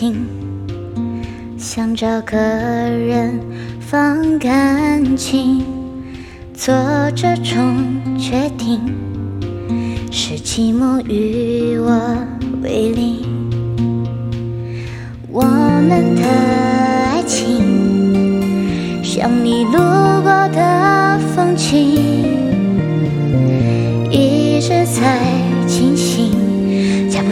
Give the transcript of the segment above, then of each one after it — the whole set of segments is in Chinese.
情，想找个人放感情，做这种决定，是寂寞与我为邻。我们的爱情，像你路过的风景，一直在进行。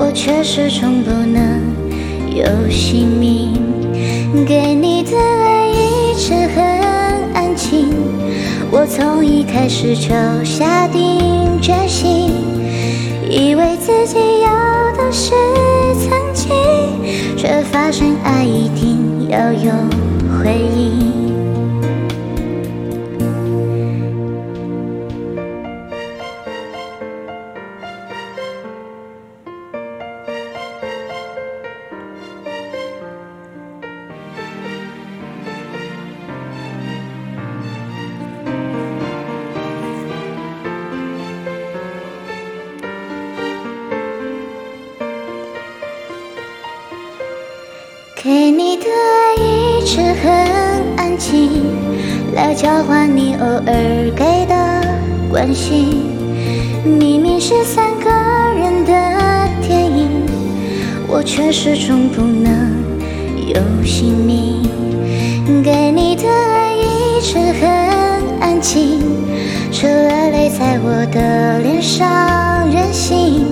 我却始终不能有姓名，给你的爱一直很安静。我从一开始就下定决心，以为自己要的是曾经，却发现爱一定要有回应。给你的爱一直很安静，来交换你偶尔给的关心。明明是三个人的电影，我却始终不能有姓名。给你的爱一直很安静，除了泪在我的脸上任性。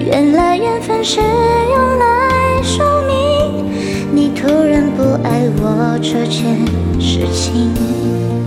原来缘分是用来我这件事情。